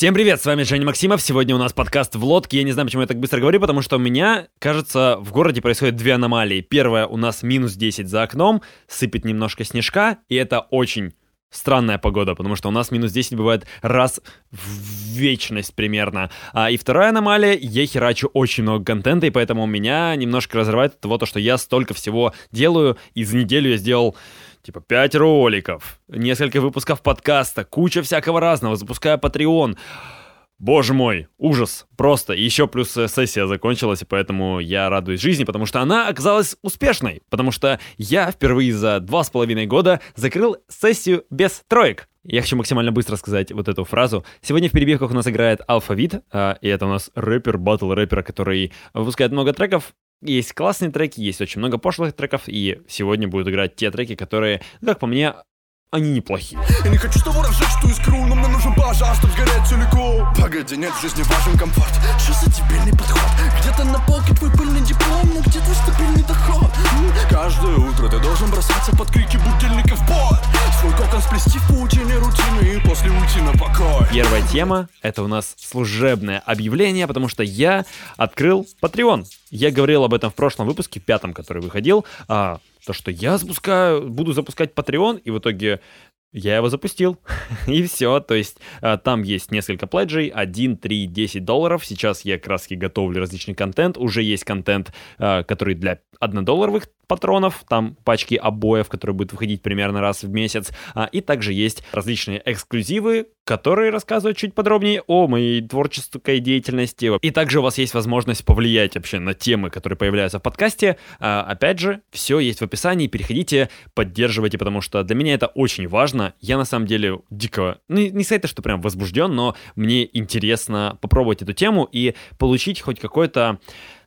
Всем привет, с вами Женя Максимов. Сегодня у нас подкаст в лодке. Я не знаю, почему я так быстро говорю, потому что у меня, кажется, в городе происходят две аномалии. Первая, у нас минус 10 за окном, сыпет немножко снежка, и это очень странная погода, потому что у нас минус 10 бывает раз в вечность примерно. А, и вторая аномалия, я херачу очень много контента, и поэтому меня немножко разрывает от того, то, что я столько всего делаю, и за неделю я сделал типа 5 роликов, несколько выпусков подкаста, куча всякого разного, запускаю Patreon. Боже мой, ужас, просто. Еще плюс э, сессия закончилась, и поэтому я радуюсь жизни, потому что она оказалась успешной. Потому что я впервые за два с половиной года закрыл сессию без троек. Я хочу максимально быстро сказать вот эту фразу. Сегодня в перебивках у нас играет Алфавит, а, и это у нас рэпер, батл рэпер, который выпускает много треков. Есть классные треки, есть очень много пошлых треков, и сегодня будут играть те треки, которые, как по мне, они неплохие. Я не хочу с тобой разжечь ту искру, но мне нужен пожар, чтобы сгореть целиком. Погоди, нет в жизни важен комфорт. Что за дебильный подход? Где-то на полке твой пыльный диплом, но где-то стабильный доход. Каждое утро ты должен бросаться под крики будильников в бой. Сплести в паутине рутины и после уйти на покой. Первая тема — это у нас служебное объявление, потому что я открыл Patreon. Я говорил об этом в прошлом выпуске, пятом, который выходил. А, то, что я запускаю, буду запускать Patreon, и в итоге я его запустил, и все. То есть а, там есть несколько пледжей, 1, 3, 10 долларов. Сейчас я краски готовлю различный контент. Уже есть контент, а, который для 1 долларовых патронов, там пачки обоев, которые будут выходить примерно раз в месяц, а, и также есть различные эксклюзивы, которые рассказывают чуть подробнее о моей творческой деятельности. И также у вас есть возможность повлиять вообще на темы, которые появляются в подкасте. А, опять же, все есть в описании, переходите, поддерживайте, потому что для меня это очень важно. Я на самом деле дико, ну не сказать, что прям возбужден, но мне интересно попробовать эту тему и получить хоть какой-то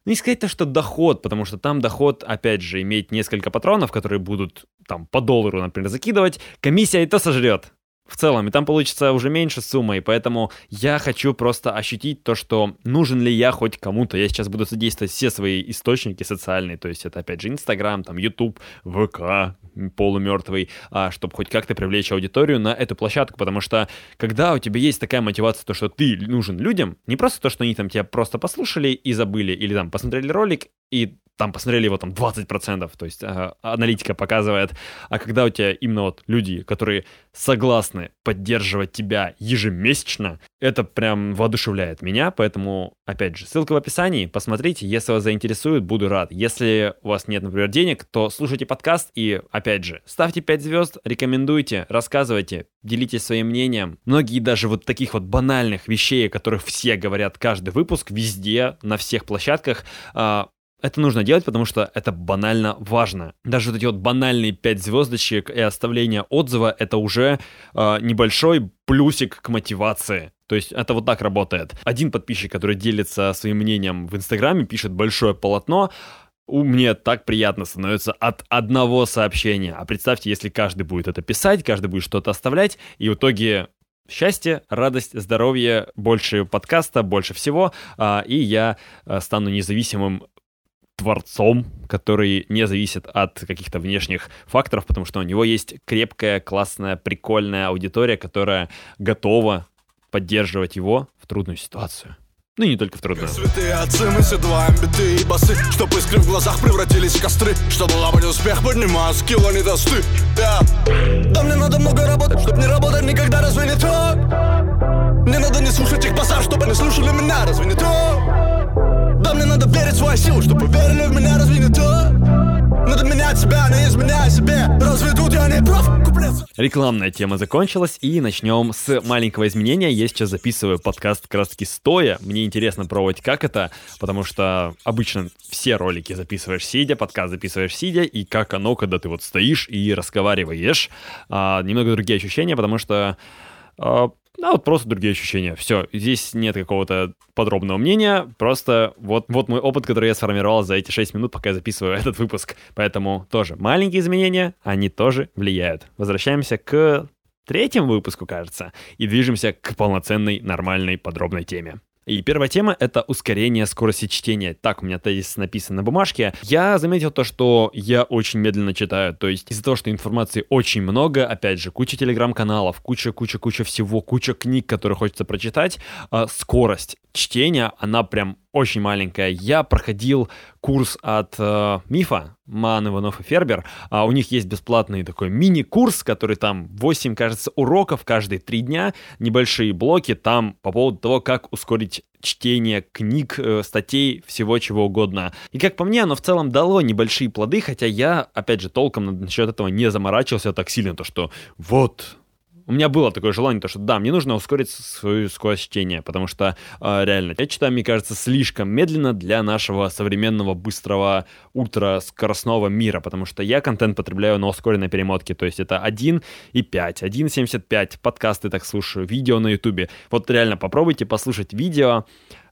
ну, не сказать то, что доход, потому что там доход, опять же, иметь несколько патронов, которые будут там по доллару, например, закидывать, комиссия и то сожрет в целом, и там получится уже меньше сумма, и поэтому я хочу просто ощутить то, что нужен ли я хоть кому-то. Я сейчас буду задействовать все свои источники социальные, то есть это опять же Инстаграм, там YouTube, ВК, полумертвый, а, чтобы хоть как-то привлечь аудиторию на эту площадку, потому что когда у тебя есть такая мотивация, то, что ты нужен людям, не просто то, что они там тебя просто послушали и забыли, или там посмотрели ролик и там посмотрели его там 20%, то есть э, аналитика показывает, а когда у тебя именно вот люди, которые согласны поддерживать тебя ежемесячно, это прям воодушевляет меня, поэтому, опять же, ссылка в описании, посмотрите, если вас заинтересует, буду рад. Если у вас нет, например, денег, то слушайте подкаст и, опять же, ставьте 5 звезд, рекомендуйте, рассказывайте, делитесь своим мнением. Многие даже вот таких вот банальных вещей, о которых все говорят каждый выпуск, везде, на всех площадках, э, это нужно делать, потому что это банально важно. Даже вот эти вот банальные 5 звездочек и оставление отзыва — это уже э, небольшой плюсик к мотивации. То есть это вот так работает. Один подписчик, который делится своим мнением в Инстаграме, пишет большое полотно, у мне так приятно становится от одного сообщения. А представьте, если каждый будет это писать, каждый будет что-то оставлять, и в итоге счастье, радость, здоровье, больше подкаста, больше всего, а, и я а, стану независимым творцом, который не зависит от каких-то внешних факторов, потому что у него есть крепкая, классная, прикольная аудитория, которая готова поддерживать его в трудную ситуацию. Ну и не только в трудную. Святые отцы, мы седлаем биты и басы, Чтоб искры в глазах превратились в костры, Чтобы лапать успех, поднимая скилла не досты. Да мне надо много работать, чтоб не работать никогда, разве не так? Мне надо не слушать их базар, чтобы они слушали меня, разве не так? Да мне надо верить в свою силу, чтобы верили в меня, так? Надо менять себя, не изменяй себе Разве тут я не прав? Рекламная тема закончилась, и начнем с маленького изменения. Я сейчас записываю подкаст как раз таки стоя. Мне интересно пробовать, как это, потому что обычно все ролики записываешь сидя, подкаст записываешь сидя, и как оно, когда ты вот стоишь и разговариваешь. А, немного другие ощущения, потому что а, да, вот просто другие ощущения. Все, здесь нет какого-то подробного мнения, просто вот, вот мой опыт, который я сформировал за эти 6 минут, пока я записываю этот выпуск. Поэтому тоже маленькие изменения, они тоже влияют. Возвращаемся к третьему выпуску, кажется, и движемся к полноценной, нормальной, подробной теме. И первая тема — это ускорение скорости чтения. Так у меня тезис написан на бумажке. Я заметил то, что я очень медленно читаю. То есть из-за того, что информации очень много, опять же, куча телеграм-каналов, куча-куча-куча всего, куча книг, которые хочется прочитать, а скорость чтения, она прям очень маленькая. Я проходил курс от э, Мифа, Ман, Иванов и Фербер. А у них есть бесплатный такой мини-курс, который там 8, кажется, уроков каждые 3 дня, небольшие блоки там по поводу того, как ускорить чтение книг, э, статей, всего чего угодно. И как по мне, оно в целом дало небольшие плоды, хотя я, опять же, толком насчет этого не заморачивался так сильно, то что вот, у меня было такое желание, то, что да, мне нужно ускорить свою скорость чтения, потому что э, реально, я читаю, мне кажется, слишком медленно для нашего современного, быстрого, ультраскоростного мира, потому что я контент потребляю на ускоренной перемотке, то есть это 1,5, 1,75, подкасты так слушаю, видео на ютубе. Вот реально попробуйте послушать видео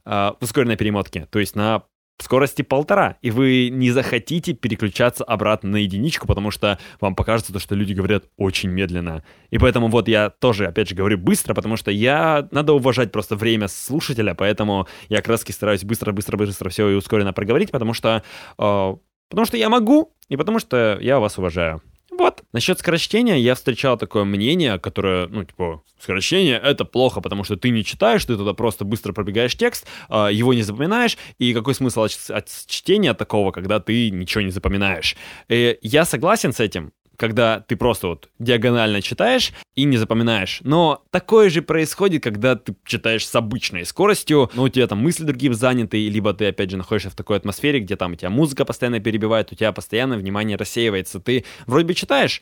э, в ускоренной перемотке, то есть на скорости полтора, и вы не захотите переключаться обратно на единичку, потому что вам покажется то, что люди говорят очень медленно. И поэтому вот я тоже, опять же, говорю быстро, потому что я... Надо уважать просто время слушателя, поэтому я раз стараюсь быстро-быстро-быстро все и ускоренно проговорить, потому что... Э, потому что я могу, и потому что я вас уважаю. Вот. Насчет скорочтения я встречал такое мнение, которое, ну, типа, скорочтение — это плохо, потому что ты не читаешь, ты туда просто быстро пробегаешь текст, а, его не запоминаешь, и какой смысл от, от чтения такого, когда ты ничего не запоминаешь? И я согласен с этим, когда ты просто вот диагонально читаешь и не запоминаешь. Но такое же происходит, когда ты читаешь с обычной скоростью, но у тебя там мысли другие заняты, либо ты, опять же, находишься в такой атмосфере, где там у тебя музыка постоянно перебивает, у тебя постоянно внимание рассеивается. Ты вроде бы читаешь,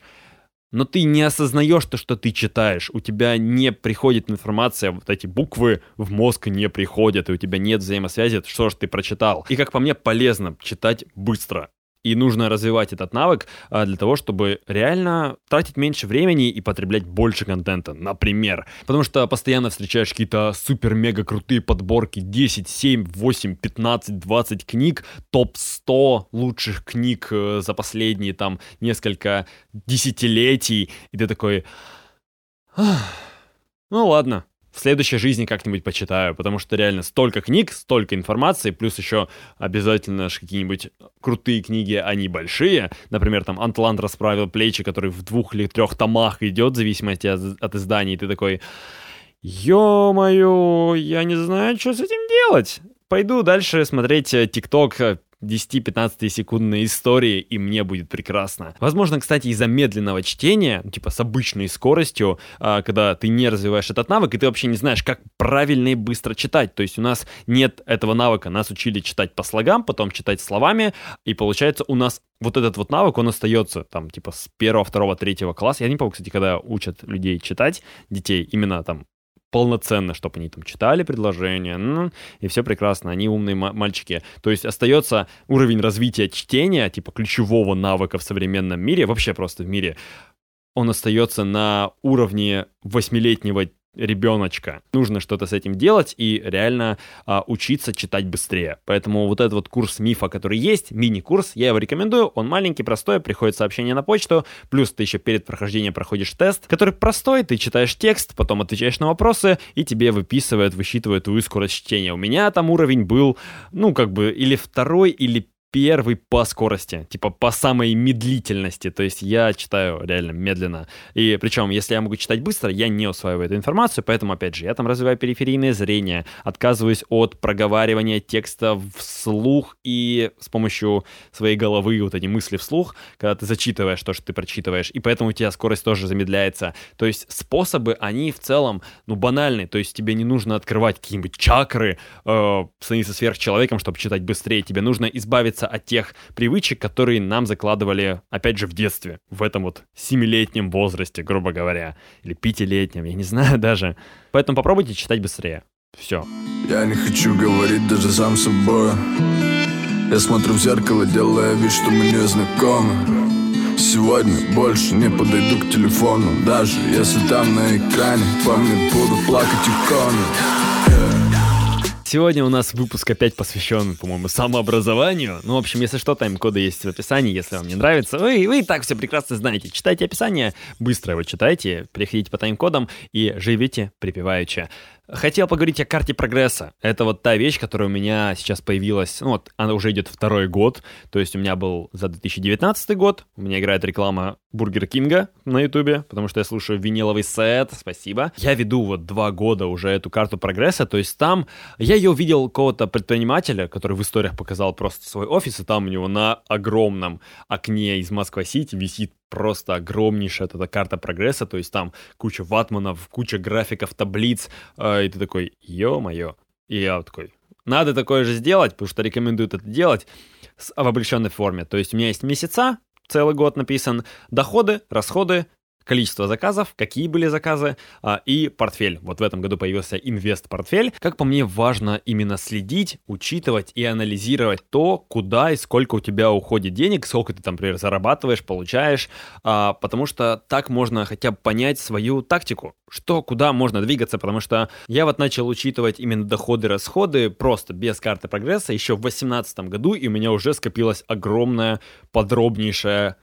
но ты не осознаешь то, что ты читаешь. У тебя не приходит информация, вот эти буквы в мозг не приходят, и у тебя нет взаимосвязи, что же ты прочитал. И как по мне, полезно читать быстро. И нужно развивать этот навык а, для того, чтобы реально тратить меньше времени и потреблять больше контента, например. Потому что постоянно встречаешь какие-то супер-мега крутые подборки 10, 7, 8, 15, 20 книг, топ-100 лучших книг э, за последние там несколько десятилетий. И ты такой... Ну ладно, в следующей жизни как-нибудь почитаю, потому что реально столько книг, столько информации, плюс еще обязательно какие-нибудь крутые книги, они большие. Например, там Антланд расправил плечи, который в двух или трех томах идет, в зависимости от, от издания, и ты такой, ё-моё, я не знаю, что с этим делать. Пойду дальше смотреть э, ТикТок э, 10-15 секундной истории, и мне будет прекрасно. Возможно, кстати, из-за медленного чтения, ну, типа с обычной скоростью, а, когда ты не развиваешь этот навык, и ты вообще не знаешь, как правильно и быстро читать. То есть у нас нет этого навыка. Нас учили читать по слогам, потом читать словами, и получается у нас вот этот вот навык, он остается там типа с первого, второго, третьего класса. Я не помню, кстати, когда учат людей читать, детей, именно там полноценно, чтобы они там читали предложения, и все прекрасно, они умные мальчики. То есть остается уровень развития чтения, типа ключевого навыка в современном мире, вообще просто в мире, он остается на уровне восьмилетнего ребеночка. Нужно что-то с этим делать и реально а, учиться читать быстрее. Поэтому вот этот вот курс мифа, который есть, мини-курс, я его рекомендую. Он маленький, простой, приходит сообщение на почту, плюс ты еще перед прохождением проходишь тест, который простой, ты читаешь текст, потом отвечаешь на вопросы, и тебе выписывают, высчитывают твою скорость чтения. У меня там уровень был, ну, как бы, или второй, или первый по скорости, типа по самой медлительности. То есть я читаю реально медленно. И причем, если я могу читать быстро, я не усваиваю эту информацию, поэтому, опять же, я там развиваю периферийное зрение, отказываюсь от проговаривания текста вслух и с помощью своей головы вот эти мысли вслух, когда ты зачитываешь то, что ты прочитываешь, и поэтому у тебя скорость тоже замедляется. То есть способы, они в целом, ну, банальные, то есть тебе не нужно открывать какие-нибудь чакры, э, становиться сверхчеловеком, чтобы читать быстрее, тебе нужно избавиться избавиться от тех привычек, которые нам закладывали, опять же, в детстве, в этом вот семилетнем возрасте, грубо говоря, или пятилетнем, я не знаю даже. Поэтому попробуйте читать быстрее. Все. Я не хочу говорить даже сам собой. Я смотрю в зеркало, делая вид, что мы не знакомы. Сегодня больше не подойду к телефону Даже если там на экране по мне будут плакать иконы Сегодня у нас выпуск опять посвящен, по-моему, самообразованию. Ну, в общем, если что, тайм-коды есть в описании, если вам не нравится. Вы, вы и так все прекрасно знаете. Читайте описание, быстро его читайте, переходите по тайм-кодам и живите припеваючи. Хотел поговорить о карте прогресса. Это вот та вещь, которая у меня сейчас появилась, ну вот, она уже идет второй год, то есть у меня был за 2019 год, у меня играет реклама Бургер Кинга на ютубе, потому что я слушаю виниловый сет, спасибо. Я веду вот два года уже эту карту прогресса, то есть там я ее увидел какого-то предпринимателя, который в историях показал просто свой офис, и там у него на огромном окне из Москва-Сити висит просто огромнейшая эта карта прогресса, то есть там куча ватманов, куча графиков, таблиц, э, и ты такой, ё-моё. И я такой, надо такое же сделать, потому что рекомендуют это делать в обобщенной форме. То есть у меня есть месяца, целый год написан, доходы, расходы, количество заказов, какие были заказы а, и портфель. Вот в этом году появился инвест-портфель. Как по мне, важно именно следить, учитывать и анализировать то, куда и сколько у тебя уходит денег, сколько ты там, например, зарабатываешь, получаешь, а, потому что так можно хотя бы понять свою тактику, что, куда можно двигаться, потому что я вот начал учитывать именно доходы, расходы просто без карты прогресса еще в 2018 году, и у меня уже скопилась огромная, подробнейшая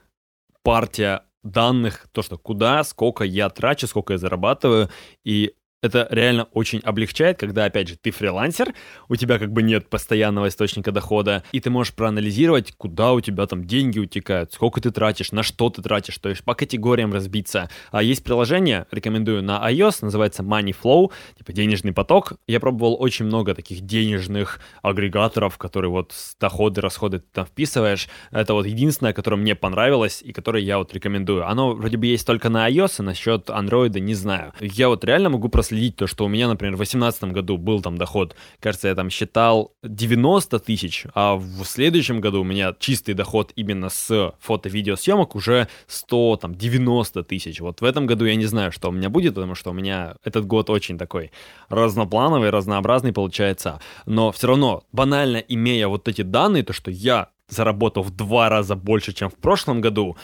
партия данных, то, что куда, сколько я трачу, сколько я зарабатываю, и это реально очень облегчает, когда, опять же, ты фрилансер, у тебя как бы нет постоянного источника дохода, и ты можешь проанализировать, куда у тебя там деньги утекают, сколько ты тратишь, на что ты тратишь, то есть по категориям разбиться. А есть приложение, рекомендую на iOS, называется Money Flow, типа денежный поток. Я пробовал очень много таких денежных агрегаторов, которые вот доходы, расходы ты там вписываешь. Это вот единственное, которое мне понравилось и которое я вот рекомендую. Оно вроде бы есть только на iOS, а насчет Android не знаю. Я вот реально могу просто проследить то, что у меня, например, в 2018 году был там доход, кажется, я там считал 90 тысяч, а в следующем году у меня чистый доход именно с фото-видеосъемок уже 100, там, 90 тысяч. Вот в этом году я не знаю, что у меня будет, потому что у меня этот год очень такой разноплановый, разнообразный получается. Но все равно, банально имея вот эти данные, то, что я заработал в два раза больше, чем в прошлом году,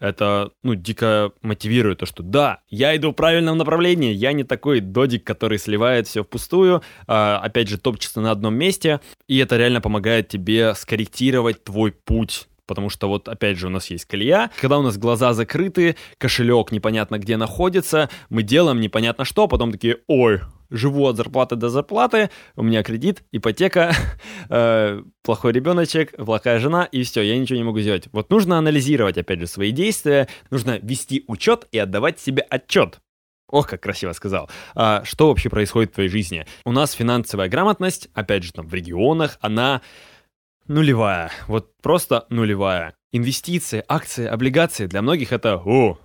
это, ну, дико мотивирует то, что да, я иду в правильном направлении, я не такой додик, который сливает все впустую, а, опять же, топчется на одном месте, и это реально помогает тебе скорректировать твой путь потому что вот опять же у нас есть колея, когда у нас глаза закрыты, кошелек непонятно где находится, мы делаем непонятно что, потом такие, ой, живу от зарплаты до зарплаты, у меня кредит, ипотека, э, плохой ребеночек, плохая жена, и все, я ничего не могу сделать. Вот нужно анализировать, опять же, свои действия, нужно вести учет и отдавать себе отчет. Ох, как красиво сказал. А, что вообще происходит в твоей жизни? У нас финансовая грамотность, опять же, там в регионах, она нулевая. Вот просто нулевая. Инвестиции, акции, облигации для многих это о,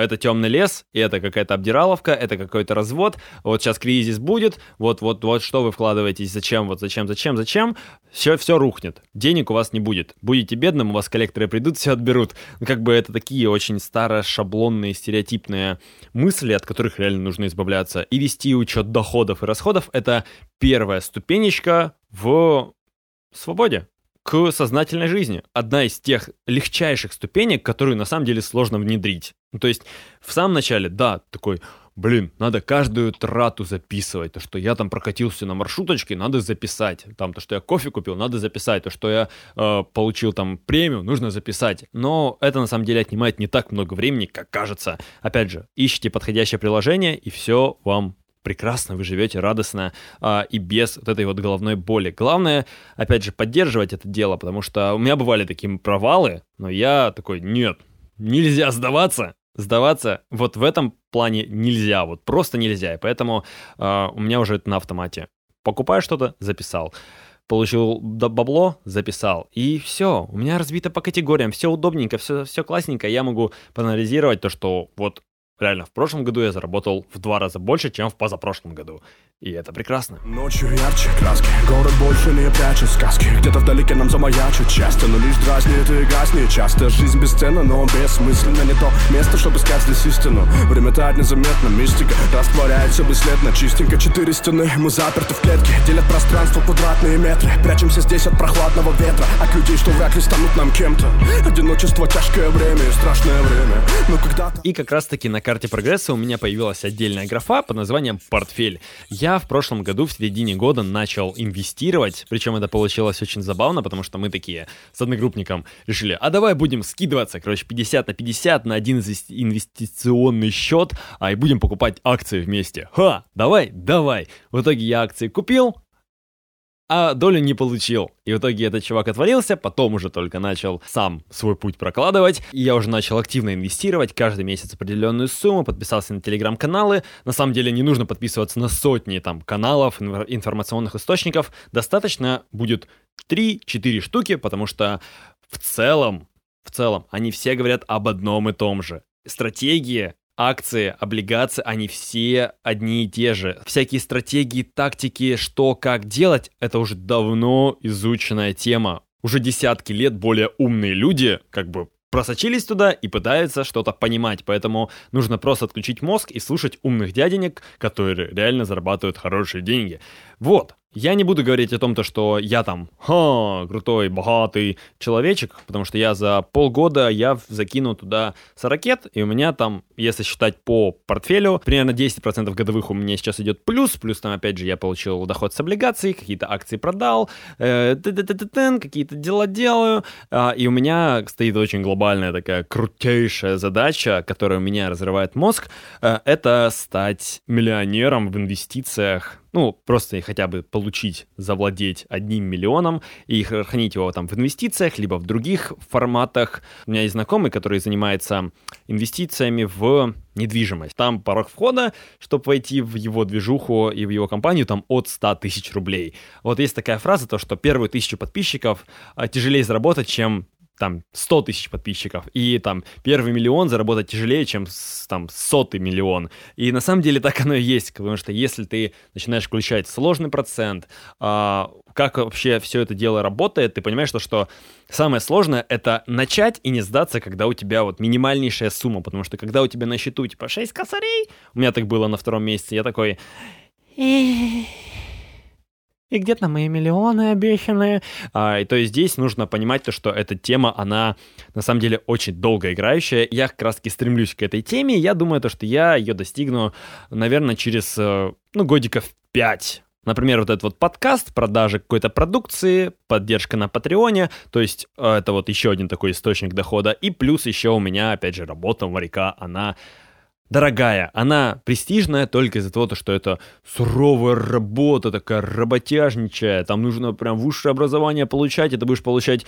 это темный лес, и это какая-то обдираловка, это какой-то развод, вот сейчас кризис будет, вот, вот, вот что вы вкладываетесь, зачем, вот зачем, зачем, зачем, все, все рухнет, денег у вас не будет, будете бедным, у вас коллекторы придут, все отберут. Ну, как бы это такие очень старые, шаблонные, стереотипные мысли, от которых реально нужно избавляться. И вести учет доходов и расходов — это первая ступенечка в свободе к сознательной жизни. Одна из тех легчайших ступенек, которую на самом деле сложно внедрить. Ну, то есть в самом начале, да, такой, блин, надо каждую трату записывать. То, что я там прокатился на маршруточке, надо записать. Там то, что я кофе купил, надо записать. То, что я э, получил там премию, нужно записать. Но это на самом деле отнимает не так много времени, как кажется. Опять же, ищите подходящее приложение, и все вам прекрасно, вы живете радостно а, и без вот этой вот головной боли. Главное, опять же, поддерживать это дело, потому что у меня бывали такие провалы, но я такой, нет, нельзя сдаваться, сдаваться вот в этом плане нельзя, вот просто нельзя, и поэтому э, у меня уже это на автомате. Покупаю что-то, записал. Получил бабло, записал. И все, у меня разбито по категориям, все удобненько, все, все классненько. Я могу проанализировать то, что вот Реально, в прошлом году я заработал в два раза больше, чем в позапрошлом году. И это прекрасно. Ночью ярче краски, город больше не прячет сказки. Где-то вдалеке нам замаячит часто, но лишь дразнит и гаснет. Часто жизнь бесценна, но бессмысленно. Не то место, чтобы искать здесь истину. Время тает незаметно, мистика растворяется бесследно. Чистенько четыре стены, мы заперты в клетке. Делят пространство квадратные метры. Прячемся здесь от прохладного ветра. От людей, что вряд ли станут нам кем-то. Одиночество, тяжкое время, страшное время. Но когда-то... И как раз таки на карте прогресса у меня появилась отдельная графа под названием «Портфель». Я в прошлом году, в середине года, начал инвестировать, причем это получилось очень забавно, потому что мы такие с одногруппником решили, а давай будем скидываться, короче, 50 на 50 на один инвестиционный счет, а и будем покупать акции вместе. Ха, давай, давай. В итоге я акции купил, а долю не получил. И в итоге этот чувак отвалился, потом уже только начал сам свой путь прокладывать. И я уже начал активно инвестировать, каждый месяц определенную сумму, подписался на телеграм-каналы. На самом деле не нужно подписываться на сотни там каналов, информационных источников. Достаточно будет 3-4 штуки, потому что в целом, в целом, они все говорят об одном и том же. Стратегия акции, облигации, они все одни и те же. Всякие стратегии, тактики, что, как делать, это уже давно изученная тема. Уже десятки лет более умные люди, как бы просочились туда и пытаются что-то понимать, поэтому нужно просто отключить мозг и слушать умных дяденек, которые реально зарабатывают хорошие деньги. Вот, я не буду говорить о том, то, что я там, ха, крутой, богатый человечек, потому что я за полгода я закинул туда 40 и у меня там, если считать по портфелю, примерно 10% годовых у меня сейчас идет плюс, плюс там, опять же, я получил доход с облигаций, какие-то акции продал, э, какие-то дела делаю, э, и у меня стоит очень глобальная такая крутейшая задача, которая у меня разрывает мозг, э, это стать миллионером в инвестициях ну, просто хотя бы получить, завладеть одним миллионом и хранить его там в инвестициях, либо в других форматах. У меня есть знакомый, который занимается инвестициями в недвижимость. Там порог входа, чтобы войти в его движуху и в его компанию, там от 100 тысяч рублей. Вот есть такая фраза, то, что первую тысячу подписчиков а, тяжелее заработать, чем там 100 тысяч подписчиков, и там первый миллион заработать тяжелее, чем там сотый миллион. И на самом деле так оно и есть, потому что если ты начинаешь включать сложный процент, а, как вообще все это дело работает, ты понимаешь, что, что самое сложное это начать и не сдаться, когда у тебя вот минимальнейшая сумма, потому что когда у тебя на счету типа 6 косарей, у меня так было на втором месяце, я такой... И где-то мои миллионы обещанные. А, и то есть здесь нужно понимать то, что эта тема, она на самом деле очень долго играющая. Я как раз таки стремлюсь к этой теме. Я думаю, то, что я ее достигну, наверное, через, э, ну, годиков 5. Например, вот этот вот подкаст, продажи какой-то продукции, поддержка на Патреоне, то есть э, это вот еще один такой источник дохода. И плюс еще у меня, опять же, работа моряка, она дорогая, она престижная только из-за того, что это суровая работа, такая работяжничая, там нужно прям высшее образование получать, и ты будешь получать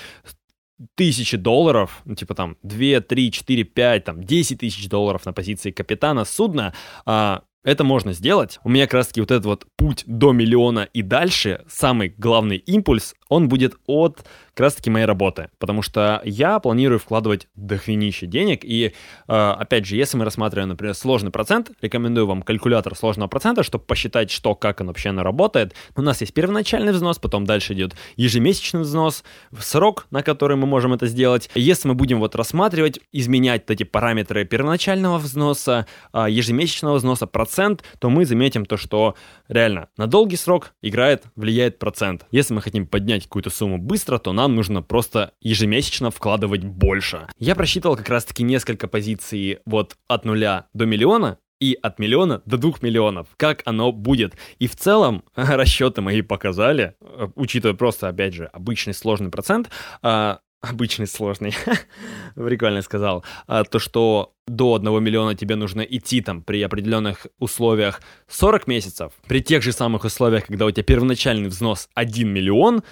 тысячи долларов, ну, типа там 2, 3, 4, 5, там 10 тысяч долларов на позиции капитана судна, а, это можно сделать. У меня как раз таки вот этот вот путь до миллиона и дальше, самый главный импульс, он будет от как раз таки моей работы, потому что я планирую вкладывать дохренище денег, и, э, опять же, если мы рассматриваем, например, сложный процент, рекомендую вам калькулятор сложного процента, чтобы посчитать, что, как он вообще оно работает. У нас есть первоначальный взнос, потом дальше идет ежемесячный взнос, срок, на который мы можем это сделать. Если мы будем вот рассматривать, изменять эти параметры первоначального взноса, э, ежемесячного взноса, процент, то мы заметим то, что реально на долгий срок играет, влияет процент. Если мы хотим поднять какую-то сумму быстро, то нам нужно просто ежемесячно вкладывать больше. Я просчитывал как раз-таки несколько позиций вот от нуля до миллиона, и от миллиона до двух миллионов. Как оно будет? И в целом расчеты мои показали, э, учитывая просто, опять же, обычный сложный процент, а, обычный сложный, прикольно сказал, а, то, что до 1 миллиона тебе нужно идти там при определенных условиях 40 месяцев, при тех же самых условиях, когда у тебя первоначальный взнос 1 миллион,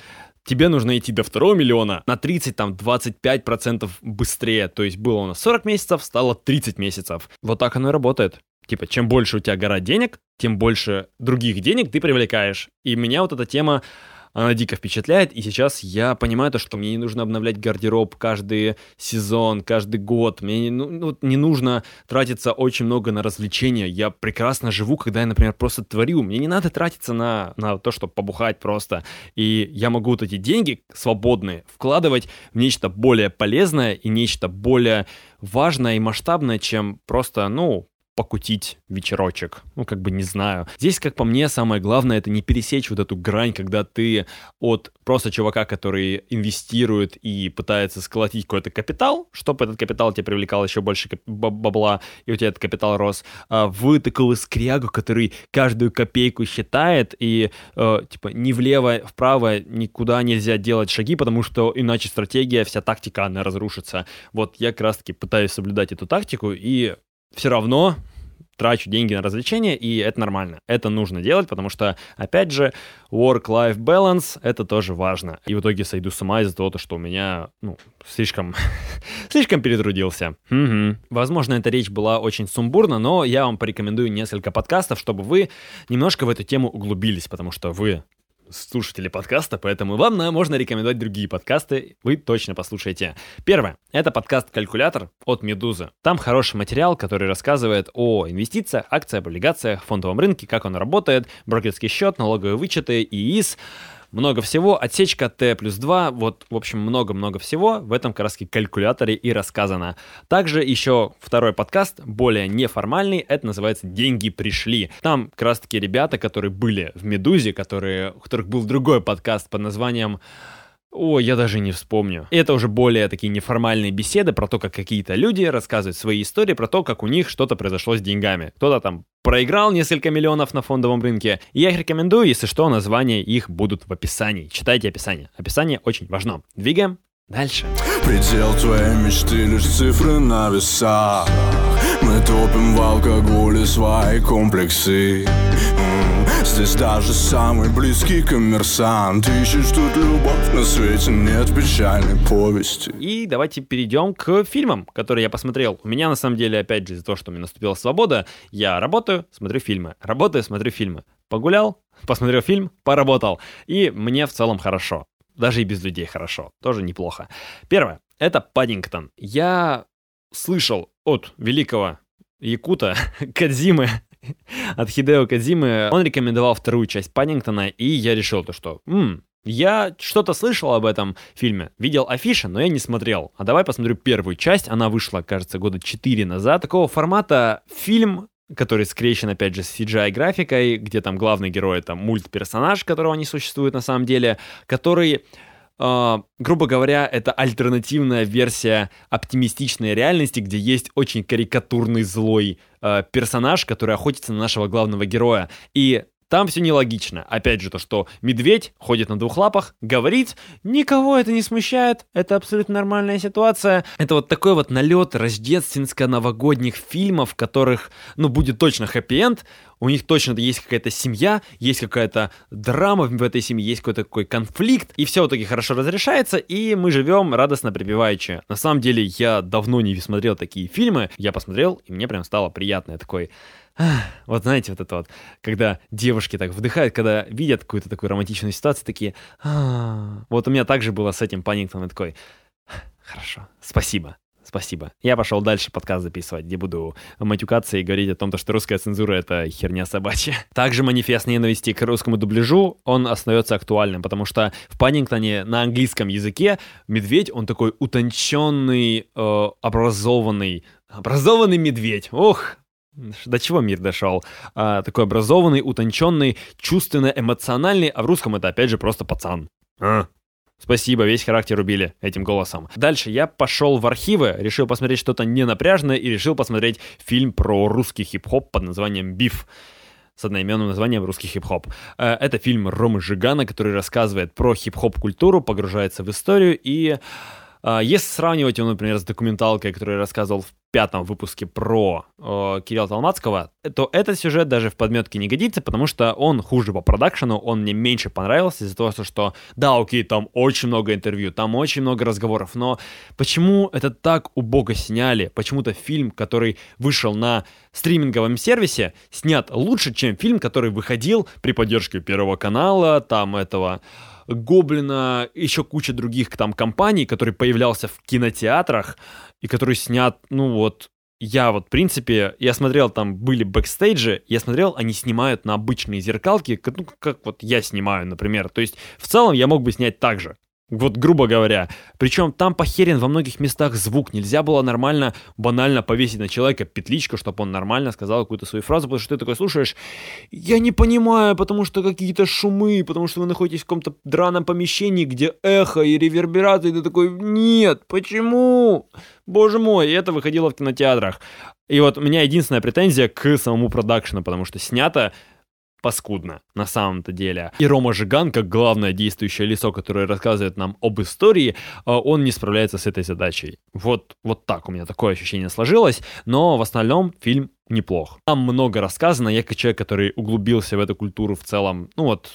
тебе нужно идти до второго миллиона на 30, там, 25% быстрее. То есть было у нас 40 месяцев, стало 30 месяцев. Вот так оно и работает. Типа, чем больше у тебя гора денег, тем больше других денег ты привлекаешь. И меня вот эта тема она дико впечатляет, и сейчас я понимаю то, что мне не нужно обновлять гардероб каждый сезон, каждый год, мне не, ну, ну, не нужно тратиться очень много на развлечения, я прекрасно живу, когда я, например, просто творю, мне не надо тратиться на, на то, чтобы побухать просто, и я могу вот эти деньги свободные вкладывать в нечто более полезное и нечто более важное и масштабное, чем просто, ну, покутить вечерочек. Ну, как бы не знаю. Здесь, как по мне, самое главное это не пересечь вот эту грань, когда ты от просто чувака, который инвестирует и пытается сколотить какой-то капитал, чтобы этот капитал тебе привлекал еще больше бабла, и у тебя этот капитал рос, а в такого скрягу, который каждую копейку считает, и э, типа ни влево, вправо никуда нельзя делать шаги, потому что иначе стратегия, вся тактика, она разрушится. Вот я как раз-таки пытаюсь соблюдать эту тактику, и все равно трачу деньги на развлечения, и это нормально. Это нужно делать, потому что, опять же, work-life balance — это тоже важно. И в итоге сойду с ума из-за того, что у меня, ну, слишком, слишком перетрудился. Угу. Возможно, эта речь была очень сумбурна, но я вам порекомендую несколько подкастов, чтобы вы немножко в эту тему углубились, потому что вы слушатели подкаста, поэтому вам на, можно рекомендовать другие подкасты, вы точно послушаете. Первое. Это подкаст «Калькулятор» от «Медузы». Там хороший материал, который рассказывает о инвестициях, акциях, облигациях, фондовом рынке, как он работает, брокерский счет, налоговые вычеты, ИИС, много всего, отсечка Т плюс 2, вот, в общем, много-много всего в этом как калькуляторе и рассказано. Также еще второй подкаст, более неформальный, это называется «Деньги пришли». Там как раз таки ребята, которые были в «Медузе», которые, у которых был другой подкаст под названием о, я даже не вспомню. Это уже более такие неформальные беседы про то, как какие-то люди рассказывают свои истории про то, как у них что-то произошло с деньгами. Кто-то там проиграл несколько миллионов на фондовом рынке. Я их рекомендую, если что, названия их будут в описании. Читайте описание. Описание очень важно. Двигаем дальше. Предел твоей мечты лишь цифры на весах. Мы топим в алкоголе свои комплексы. Здесь даже самый близкий коммерсант. Ищет тут любовь, на свете нет печальной повести. И давайте перейдем к фильмам, которые я посмотрел. У меня на самом деле, опять же, из-за того, что у меня наступила свобода Я работаю, смотрю фильмы. Работаю, смотрю фильмы. Погулял, посмотрел фильм, поработал. И мне в целом хорошо. Даже и без людей хорошо, тоже неплохо. Первое, это Паддингтон Я слышал от великого Якута Кадзимы от Хидео Кадзимы. Он рекомендовал вторую часть Паддингтона, и я решил то, что м я что-то слышал об этом фильме, видел афиши, но я не смотрел. А давай посмотрю первую часть. Она вышла, кажется, года 4 назад. Такого формата фильм, который скрещен, опять же, с CGI-графикой, где там главный герой — это мультперсонаж, которого не существует на самом деле, который грубо говоря, это альтернативная версия оптимистичной реальности, где есть очень карикатурный злой uh, персонаж, который охотится на нашего главного героя. И там все нелогично. Опять же, то, что медведь ходит на двух лапах, говорит, никого это не смущает, это абсолютно нормальная ситуация. Это вот такой вот налет рождественско-новогодних фильмов, в которых, ну, будет точно хэппи-энд, у них точно есть какая-то семья, есть какая-то драма в этой семье, есть какой-то такой конфликт, и все в итоге хорошо разрешается, и мы живем радостно припеваючи. На самом деле, я давно не смотрел такие фильмы, я посмотрел, и мне прям стало приятно. Я такой, вот знаете, вот это вот, когда девушки так вдыхают, когда видят какую-то такую романтичную ситуацию, такие, вот у меня также было с этим Паннингтоном, и такой, хорошо, спасибо, спасибо. Я пошел дальше подкаст записывать, где буду матюкаться и говорить о том, что русская цензура — это херня собачья. Также манифест ненависти к русскому дубляжу, он остается актуальным, потому что в Паннингтоне на английском языке медведь, он такой утонченный, э, образованный, образованный медведь. Ох, до чего мир дошел? А, такой образованный, утонченный, чувственно эмоциональный, а в русском это опять же просто пацан. А, Спасибо, весь характер убили этим голосом. Дальше я пошел в архивы, решил посмотреть что-то ненапряжное и решил посмотреть фильм про русский хип-хоп под названием «Биф» с одноименным названием «Русский хип-хоп». Э, это фильм Ромы Жигана, который рассказывает про хип-хоп-культуру, погружается в историю и а, если сравнивать его, например, с документалкой, которую я рассказывал в пятом выпуске про э, Кирилла Толмацкого, то этот сюжет даже в подметке не годится, потому что он хуже по продакшену, он мне меньше понравился из-за того, что да, окей, там очень много интервью, там очень много разговоров, но почему это так убого сняли? Почему-то фильм, который вышел на стриминговом сервисе, снят лучше, чем фильм, который выходил при поддержке Первого канала, там этого Гоблина, еще куча других там компаний, который появлялся в кинотеатрах и который снят, ну вот, я вот, в принципе, я смотрел, там были бэкстейджи, я смотрел, они снимают на обычные зеркалки, ну, как вот я снимаю, например. То есть, в целом, я мог бы снять так же. Вот грубо говоря. Причем там похерен во многих местах звук. Нельзя было нормально, банально повесить на человека петличку, чтобы он нормально сказал какую-то свою фразу, потому что ты такой слушаешь, я не понимаю, потому что какие-то шумы, потому что вы находитесь в каком-то драном помещении, где эхо и реверберация, и ты такой, нет, почему? Боже мой, и это выходило в кинотеатрах. И вот у меня единственная претензия к самому продакшену, потому что снято паскудно на самом-то деле. И Рома Жиган, как главное действующее лицо, которое рассказывает нам об истории, а, он не справляется с этой задачей. Вот, вот так у меня такое ощущение сложилось, но в остальном фильм неплох. Там много рассказано, я как человек, который углубился в эту культуру в целом, ну вот,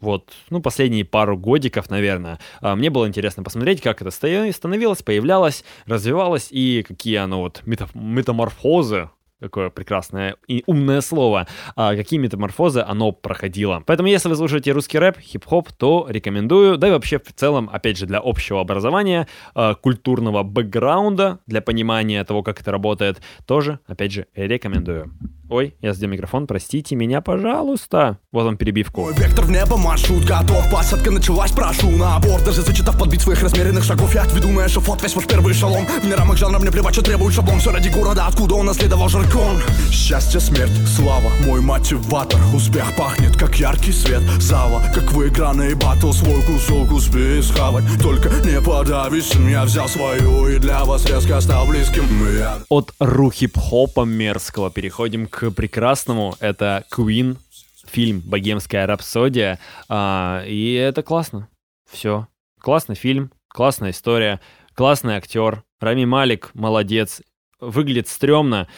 вот, ну, последние пару годиков, наверное, а, мне было интересно посмотреть, как это становилось, появлялось, развивалось и какие оно вот метаморфозы какое прекрасное и умное слово, а, какие метаморфозы оно проходило. Поэтому, если вы слушаете русский рэп, хип-хоп, то рекомендую, да и вообще в целом, опять же, для общего образования, а, культурного бэкграунда, для понимания того, как это работает, тоже, опять же, рекомендую. Ой, я сдел микрофон, простите меня, пожалуйста. Вот он перебивку. Мой вектор в небо, маршрут готов, посадка началась, прошу на борт. Даже зачитав подбить своих размеренных шагов, я отведу на эшафот весь ваш первый шалом. В не рамок жанра мне плевать, что требует шаблон. Все ради города, откуда он наследовал жаркон. Счастье, смерть, слава, мой мотиватор. Успех пахнет, как яркий свет зала. Как выигранный батл, свой кусок успей схавать. Только не подавись, я взял свою и для вас резко стал близким. Я... От ру-хип-хопа мерзкого переходим к прекрасному. Это Queen, фильм «Богемская рапсодия». А, и это классно. Все. Классный фильм, классная история, классный актер. Рами Малик молодец. Выглядит стрёмно,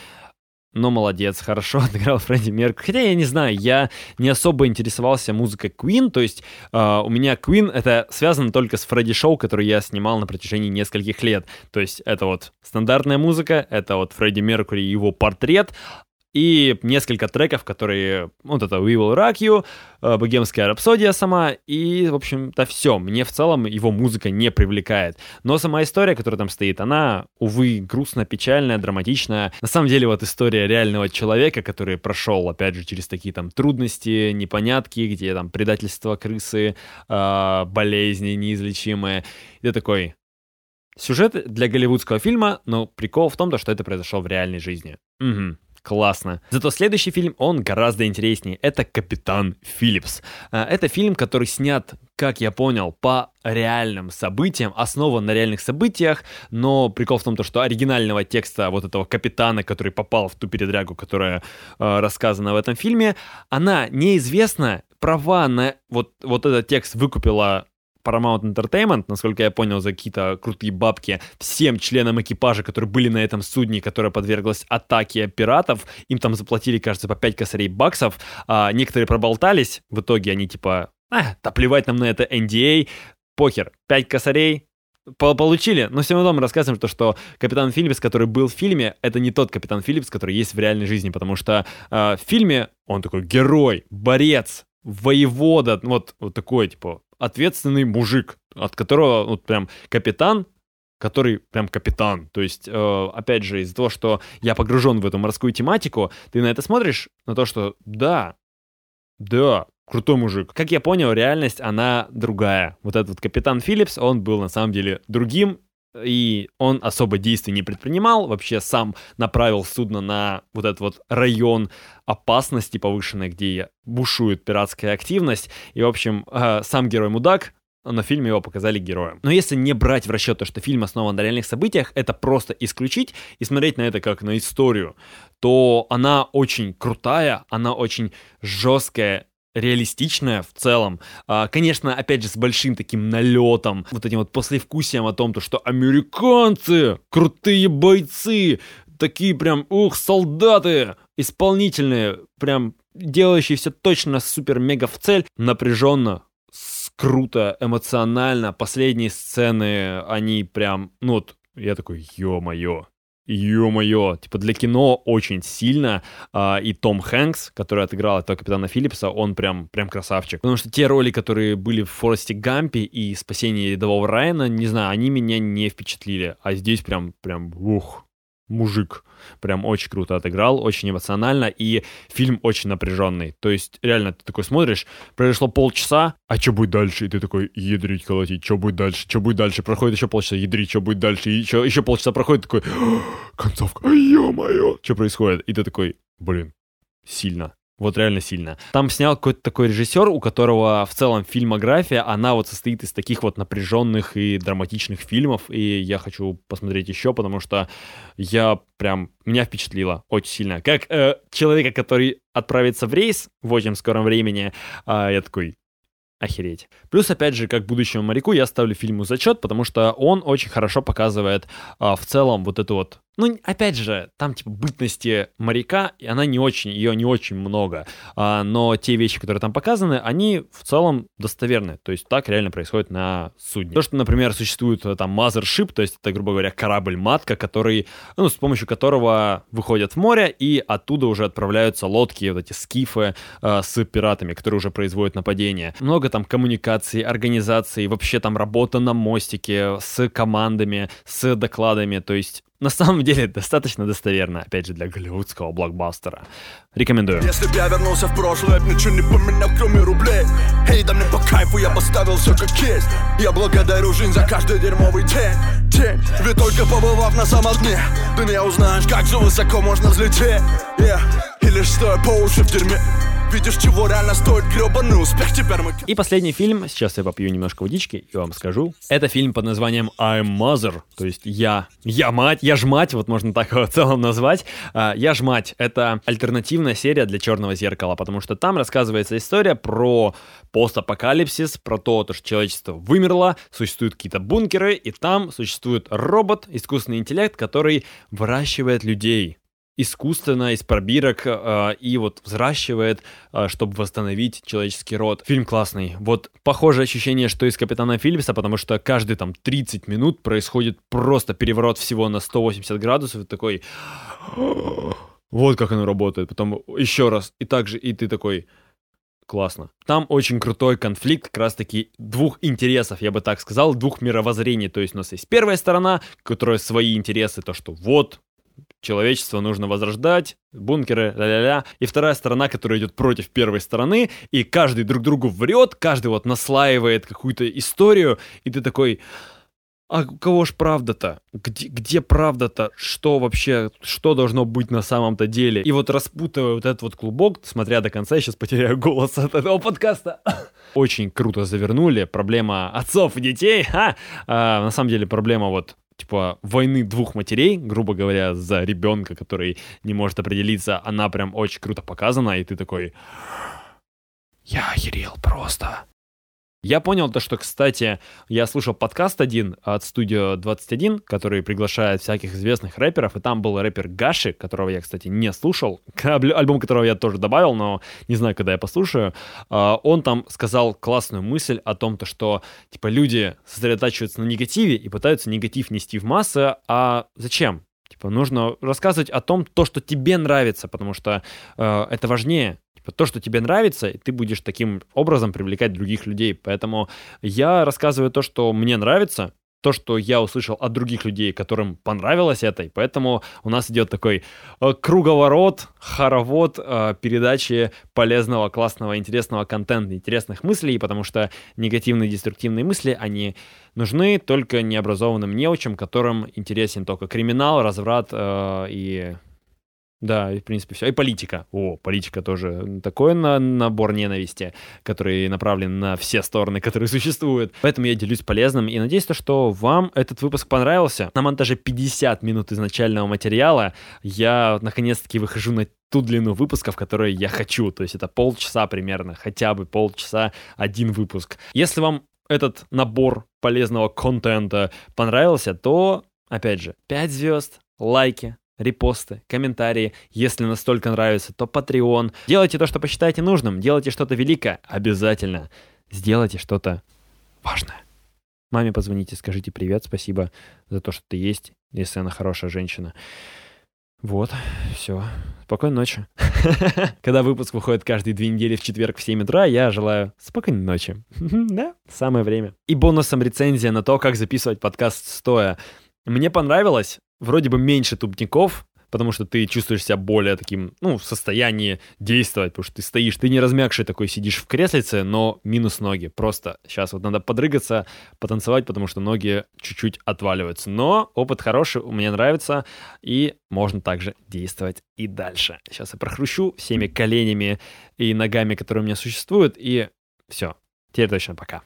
но молодец, хорошо отыграл Фредди Мерк. Хотя я не знаю, я не особо интересовался музыкой Queen, то есть э, у меня Queen это связано только с Фредди Шоу, который я снимал на протяжении нескольких лет. То есть это вот стандартная музыка, это вот Фредди Меркури и его портрет, и несколько треков, которые, вот это We Will Rock You, э, Богемская рапсодия сама, и, в общем-то, все. Мне в целом его музыка не привлекает. Но сама история, которая там стоит, она, увы, грустно, печальная, драматичная. На самом деле, вот история реального человека, который прошел, опять же, через такие там трудности, непонятки, где там предательство крысы, э, болезни неизлечимые. И ты такой, Сюжет для голливудского фильма, но прикол в том, что это произошло в реальной жизни. Угу классно. Зато следующий фильм, он гораздо интереснее. Это «Капитан Филлипс». А, это фильм, который снят, как я понял, по реальным событиям, основан на реальных событиях, но прикол в том, что оригинального текста вот этого капитана, который попал в ту передрягу, которая э, рассказана в этом фильме, она неизвестна, права на вот, вот этот текст выкупила Paramount Entertainment, насколько я понял, за какие-то крутые бабки всем членам экипажа, которые были на этом судне, которое подверглось атаке пиратов, им там заплатили, кажется, по 5 косарей баксов, а некоторые проболтались, в итоге они типа, а, да плевать нам на это NDA, похер, 5 косарей, получили, но все равно рассказываем, что, что капитан Филлипс, который был в фильме, это не тот капитан Филлипс, который есть в реальной жизни, потому что э, в фильме он такой герой, борец, воевода, вот, вот такой, типа, ответственный мужик, от которого вот прям капитан, который прям капитан. То есть, э, опять же, из-за того, что я погружен в эту морскую тематику, ты на это смотришь, на то, что да, да, крутой мужик. Как я понял, реальность, она другая. Вот этот вот капитан Филлипс, он был на самом деле другим, и он особо действий не предпринимал, вообще сам направил судно на вот этот вот район опасности повышенной, где бушует пиратская активность, и, в общем, э, сам герой мудак, на фильме его показали героем. Но если не брать в расчет то, что фильм основан на реальных событиях, это просто исключить и смотреть на это как на историю, то она очень крутая, она очень жесткая, реалистичная в целом. А, конечно, опять же, с большим таким налетом, вот этим вот послевкусием о том, то, что американцы, крутые бойцы, такие прям, ух, солдаты, исполнительные, прям делающие все точно супер-мега в цель, напряженно, круто, эмоционально. Последние сцены, они прям, ну вот, я такой, ё-моё, Ё-моё, типа для кино очень сильно, а, и Том Хэнкс, который отыграл этого капитана Филлипса, он прям, прям красавчик. Потому что те роли, которые были в Форесте Гампе и Спасении рядового Райана, не знаю, они меня не впечатлили, а здесь прям, прям, ух, мужик. Прям очень круто отыграл, очень эмоционально, и фильм очень напряженный. То есть, реально, ты такой смотришь, произошло полчаса, а что будет дальше? И ты такой, ядрить, колотить, что будет дальше, что будет дальше? Проходит еще полчаса, ядрить, что будет дальше? И еще, еще полчаса проходит, такой, концовка, ё-моё, что происходит? И ты такой, блин, сильно. Вот реально сильно. Там снял какой-то такой режиссер, у которого в целом фильмография, она вот состоит из таких вот напряженных и драматичных фильмов, и я хочу посмотреть еще, потому что я прям, меня впечатлило очень сильно. Как э, человека, который отправится в рейс в очень скором времени, э, я такой, охереть. Плюс, опять же, как будущему моряку, я ставлю фильму зачет, потому что он очень хорошо показывает а, в целом вот эту вот ну, опять же, там, типа, бытности моряка, и она не очень, ее не очень много, а, но те вещи, которые там показаны, они в целом достоверны, то есть так реально происходит на судне. То, что, например, существует э, там mothership, то есть это, грубо говоря, корабль-матка, который, ну, с помощью которого выходят в море, и оттуда уже отправляются лодки, вот эти скифы а, с пиратами, которые уже производят нападения. Много там коммуникаций, организаций, вообще там работа на мостике с командами, с докладами, то есть на самом деле достаточно достоверно, опять же, для голливудского блокбастера. Рекомендую. Если б я вернулся в прошлое, ничего не поменял, кроме рублей Эй, да мне по кайфу, я поставил все как есть Я благодарю жизнь за каждый дерьмовый день День, ведь только побывав на самом дне Ты не узнаешь, как же высоко можно взлететь yeah. Или что по уши в дерьме Видишь, чего реально стоит гребаный успех. Теперь мы... И последний фильм, сейчас я попью немножко водички и вам скажу. Это фильм под названием I'm Mother, то есть я, я мать, я ж мать, вот можно так его в целом назвать. А, я ж мать, это альтернативная серия для Черного зеркала, потому что там рассказывается история про постапокалипсис, про то, что человечество вымерло, существуют какие-то бункеры, и там существует робот, искусственный интеллект, который выращивает людей искусственно из пробирок э, и вот взращивает, э, чтобы восстановить человеческий род. Фильм классный. Вот похожее ощущение, что из Капитана Филлипса, потому что каждые там 30 минут происходит просто переворот всего на 180 градусов и такой... Вот как оно работает. Потом еще раз. И также, и ты такой... Классно. Там очень крутой конфликт как раз-таки двух интересов, я бы так сказал, двух мировоззрений. То есть у нас есть первая сторона, которая свои интересы, то, что вот, человечество нужно возрождать, бункеры, ля-ля-ля. И вторая сторона, которая идет против первой стороны, и каждый друг другу врет, каждый вот наслаивает какую-то историю, и ты такой... А у кого ж правда-то? Где, где правда-то? Что вообще, что должно быть на самом-то деле? И вот распутывая вот этот вот клубок, смотря до конца, я сейчас потеряю голос от этого подкаста. Очень круто завернули. Проблема отцов и детей. А, а, на самом деле проблема вот типа войны двух матерей, грубо говоря, за ребенка, который не может определиться, она прям очень круто показана, и ты такой, я охерел просто. Я понял то, что, кстати, я слушал подкаст один от Studio 21, который приглашает всяких известных рэперов, и там был рэпер Гаши, которого я, кстати, не слушал, альбом которого я тоже добавил, но не знаю, когда я послушаю. А, он там сказал классную мысль о том, то, что, типа, люди сосредотачиваются на негативе и пытаются негатив нести в массы, а зачем? Типа, нужно рассказывать о том, то, что тебе нравится, потому что э, это важнее. Типа, то, что тебе нравится, ты будешь таким образом привлекать других людей. Поэтому я рассказываю то, что мне нравится, то, что я услышал от других людей, которым понравилось это, и поэтому у нас идет такой э, круговорот, хоровод э, передачи полезного, классного, интересного контента, интересных мыслей, потому что негативные, деструктивные мысли, они нужны только необразованным неучам, которым интересен только криминал, разврат э, и да, и в принципе все. И политика. О, политика тоже такой на набор ненависти, который направлен на все стороны, которые существуют. Поэтому я делюсь полезным и надеюсь, то, что вам этот выпуск понравился. На монтаже 50 минут изначального материала я наконец-таки выхожу на ту длину выпусков, которые я хочу. То есть это полчаса примерно, хотя бы полчаса один выпуск. Если вам этот набор полезного контента понравился, то, опять же, 5 звезд, лайки, репосты, комментарии. Если настолько нравится, то Patreon. Делайте то, что посчитаете нужным. Делайте что-то великое. Обязательно. Сделайте что-то важное. Маме позвоните, скажите привет, спасибо за то, что ты есть, если она хорошая женщина. Вот, все. Спокойной ночи. Когда выпуск выходит каждые две недели в четверг в 7 утра, я желаю спокойной ночи. да, самое время. И бонусом рецензия на то, как записывать подкаст стоя. Мне понравилось, вроде бы меньше тупников, потому что ты чувствуешь себя более таким, ну, в состоянии действовать, потому что ты стоишь, ты не размягший такой сидишь в креслице, но минус ноги. Просто сейчас вот надо подрыгаться, потанцевать, потому что ноги чуть-чуть отваливаются. Но опыт хороший, мне нравится, и можно также действовать и дальше. Сейчас я прохрущу всеми коленями и ногами, которые у меня существуют, и все. Теперь точно пока.